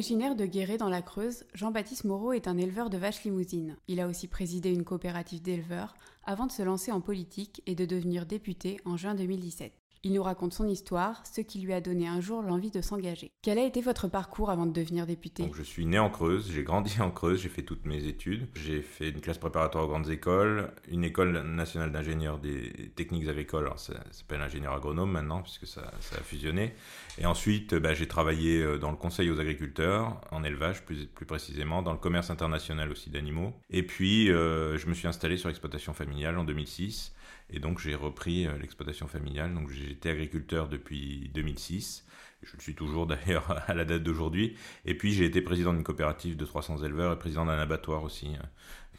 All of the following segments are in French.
Originaire de Guéret dans la Creuse, Jean-Baptiste Moreau est un éleveur de vaches limousines. Il a aussi présidé une coopérative d'éleveurs avant de se lancer en politique et de devenir député en juin 2017. Il nous raconte son histoire, ce qui lui a donné un jour l'envie de s'engager. Quel a été votre parcours avant de devenir député? Je suis né en Creuse, j'ai grandi en Creuse, j'ai fait toutes mes études. J'ai fait une classe préparatoire aux grandes écoles, une école nationale d'ingénieurs des techniques agricoles, ça, s'appelle ingénieur agronome maintenant puisque ça, a fusionné. Et ensuite, bah, j'ai travaillé euh, dans le conseil aux agriculteurs, en élevage plus, plus précisément, dans le commerce international aussi d'animaux. Et puis, euh, je me suis installé sur l'exploitation familiale en 2006. Et donc j'ai repris euh, l'exploitation familiale. Donc j'étais agriculteur depuis 2006. Je le suis toujours d'ailleurs à la date d'aujourd'hui. Et puis j'ai été président d'une coopérative de 300 éleveurs et président d'un abattoir aussi euh,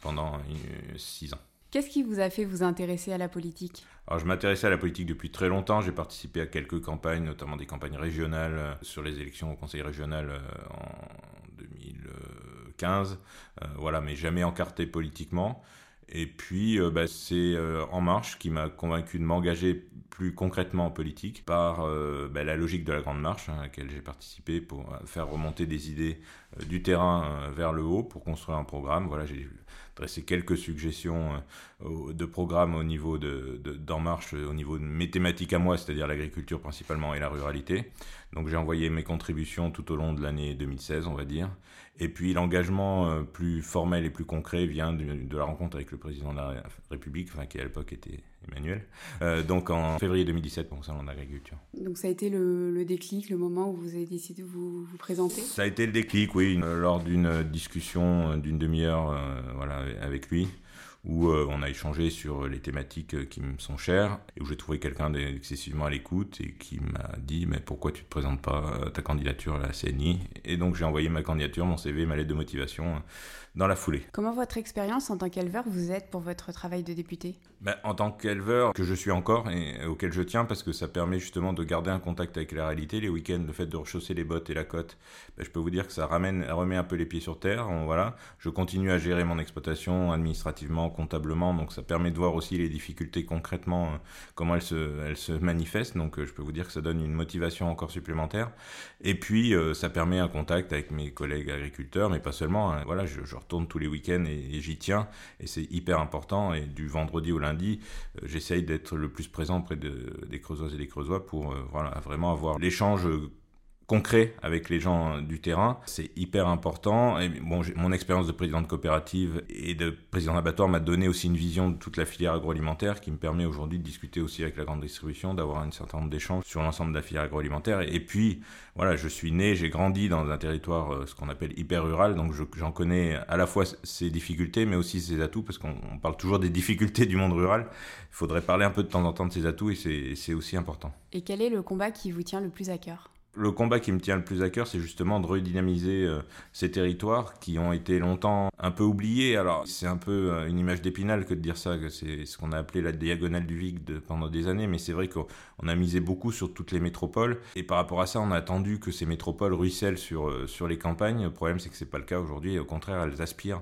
pendant 6 ans. Qu'est-ce qui vous a fait vous intéresser à la politique? Alors, je m'intéressais à la politique depuis très longtemps. J'ai participé à quelques campagnes, notamment des campagnes régionales euh, sur les élections au conseil régional en 2015. voilà, mais jamais encarté politiquement. Et puis, euh, bah, c'est euh, En Marche qui m'a convaincu de m'engager plus concrètement en politique par euh, bah, la logique de la Grande Marche hein, à laquelle j'ai participé pour faire remonter des idées du terrain vers le haut pour construire un programme. Voilà, j'ai dressé quelques suggestions de programmes au niveau de, d'En Marche, au niveau de mes thématiques à moi, c'est-à-dire l'agriculture principalement et la ruralité. Donc j'ai envoyé mes contributions tout au long de l'année 2016, on va dire. Et puis l'engagement plus formel et plus concret vient de, de la rencontre avec le président de la République, enfin, qui à l'époque était Emmanuel, euh, donc en février 2017 pour le salon d'agriculture. Donc ça a été le, déclic, le moment où vous avez décidé de vous, vous présenter? Ça a été le déclic, oui, lors d'une discussion d'une demi-heure euh, voilà, avec lui où euh, on a échangé sur les thématiques euh, qui me sont chères et où j'ai trouvé quelqu'un d'excessivement à l'écoute et qui m'a dit mais pourquoi tu te présentes pas euh, ta candidature à la CNI et donc j'ai envoyé ma candidature, mon CV, ma lettre de motivation dans la foulée. Comment votre expérience en tant qu'éleveur vous aide pour votre travail de député? Ben, En tant qu'éleveur, que je suis encore et auquel je tiens parce que ça permet justement de garder un contact avec la réalité. Les week-ends, le fait de rechausser les bottes et la côte, ben, je peux vous dire que ça ramène, remet un peu les pieds sur terre. voilà. Je continue à gérer mon exploitation administrativement, comptablement, donc ça permet de voir aussi les difficultés concrètement, euh, comment elles se, elles se manifestent. Donc euh, je peux vous dire que ça donne une motivation encore supplémentaire. Et puis euh, ça permet un contact avec mes collègues agriculteurs, mais pas seulement. Hein. Voilà, je, retourne tous les week-ends et, j'y tiens, et c'est hyper important. Et du vendredi au lundi, j'essaye d'être le plus présent auprès de, des Creusoises et des Creusois pour voilà, vraiment avoir l'échange concret avec les gens du terrain. C'est hyper important. Mon expérience de président de coopérative et de président d'abattoir m'a donné aussi une vision de toute la filière agroalimentaire qui me permet aujourd'hui de discuter aussi avec la grande distribution, d'avoir un certain nombre d'échanges sur l'ensemble de la filière agroalimentaire. Et puis, voilà, je suis né, j'ai grandi dans un territoire, euh, ce qu'on appelle hyper rural, donc j'en connais à la fois ses difficultés, mais aussi ses atouts, parce qu'on parle toujours des difficultés du monde rural. Il faudrait parler un peu de temps en temps de ses atouts, et c'est aussi important. Et quel est le combat qui vous tient le plus à cœur? Le combat qui me tient le plus à cœur, c'est justement de redynamiser euh, ces territoires qui ont été longtemps un peu oubliés. Alors, c'est un peu euh, une image d'épinal que de dire ça, que c'est ce qu'on a appelé la diagonale du Vic pendant des années, mais c'est vrai qu'on a misé beaucoup sur toutes les métropoles. Et par rapport à ça, on a attendu que ces métropoles ruissellent sur, euh, sur les campagnes. Le problème, c'est que c'est pas le cas aujourd'hui. Au contraire, elles aspirent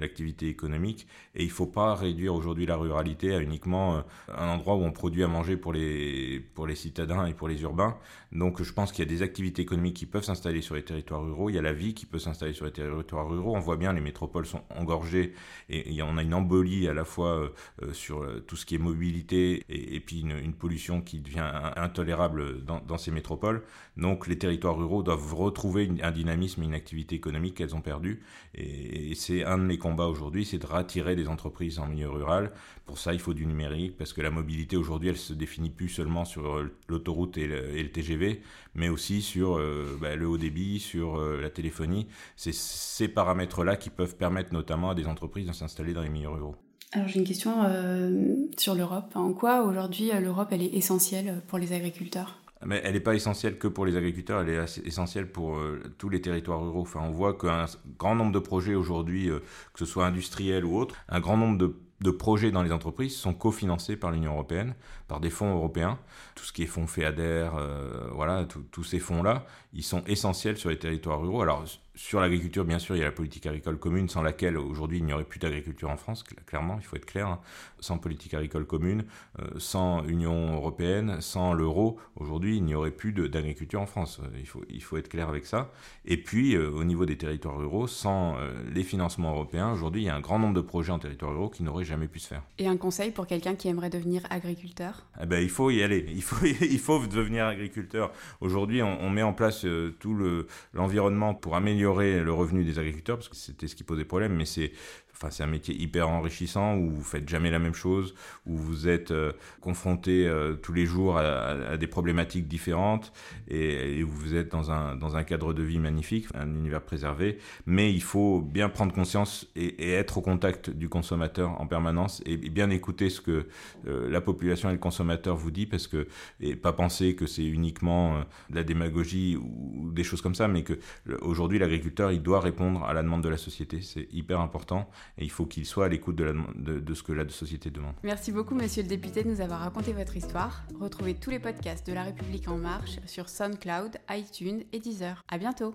l'activité économique. Et il ne faut pas réduire aujourd'hui la ruralité à uniquement un endroit où on produit à manger pour les, pour les citadins et pour les urbains. Donc, je pense qu'il y a des activités économiques qui peuvent s'installer sur les territoires ruraux, il y a la vie qui peut s'installer sur les territoires ruraux. On voit bien les métropoles sont engorgées et on a une embolie à la fois euh, euh, sur euh, tout ce qui est mobilité et, puis une, pollution qui devient intolérable dans, ces métropoles. Donc les territoires ruraux doivent retrouver un dynamisme et une activité économique qu'elles ont perdu. Et, c'est un de mes combats aujourd'hui, c'est de rattirer des entreprises en milieu rural. Pour ça, il faut du numérique parce que la mobilité aujourd'hui, elle se définit plus seulement sur l'autoroute et, et le TGV, mais aussi sur euh, bah, le haut débit, sur euh, la téléphonie. C'est ces paramètres-là qui peuvent permettre notamment à des entreprises de s'installer dans les milieux ruraux. Alors j'ai une question euh, sur l'Europe. En quoi aujourd'hui l'Europe elle est essentielle pour les agriculteurs? Mais elle n'est pas essentielle que pour les agriculteurs, elle est essentielle pour tous les territoires ruraux. Enfin, on voit qu'un grand nombre de projets aujourd'hui, que ce soit industriel ou autre, un grand nombre de de projets dans les entreprises sont cofinancés par l'Union européenne, par des fonds européens. Tout ce qui est fonds FEADER, euh, voilà, tous ces fonds-là, ils sont essentiels sur les territoires ruraux. Alors, sur l'agriculture, bien sûr, il y a la politique agricole commune, sans laquelle aujourd'hui il n'y aurait plus d'agriculture en France, clairement, il faut être clair. Hein. Sans politique agricole commune, euh, sans Union européenne, sans l'euro, aujourd'hui il n'y aurait plus d'agriculture en France. Euh, il faut, il faut être clair avec ça. Et puis, euh, au niveau des territoires ruraux, sans les financements européens, aujourd'hui il y a un grand nombre de projets en territoires ruraux qui n'auraient jamais pu se faire. Et un conseil pour quelqu'un qui aimerait devenir agriculteur? Eh ben, Il faut y aller, il faut, il faut devenir agriculteur. Aujourd'hui, on, on, met en place tout l'environnement pour améliorer le revenu des agriculteurs, parce que c'était ce qui posait problème, mais c'est Enfin, un métier hyper enrichissant où vous faites jamais la même chose, où vous êtes euh, confronté euh, tous les jours à, des problématiques différentes et, vous êtes dans un, dans un cadre de vie magnifique, un univers préservé. Mais il faut bien prendre conscience et, être au contact du consommateur en permanence et, bien écouter ce que euh, la population et le consommateur vous dit parce que et pas penser que c'est uniquement de la démagogie ou, des choses comme ça, mais que aujourd'hui l'agriculteur il doit répondre à la demande de la société. C'est hyper important et il faut qu'il soit à l'écoute de, de, ce que la société demande. Merci beaucoup, monsieur le député, de nous avoir raconté votre histoire. Retrouvez tous les podcasts de La République En Marche sur SoundCloud, iTunes et Deezer. À bientôt!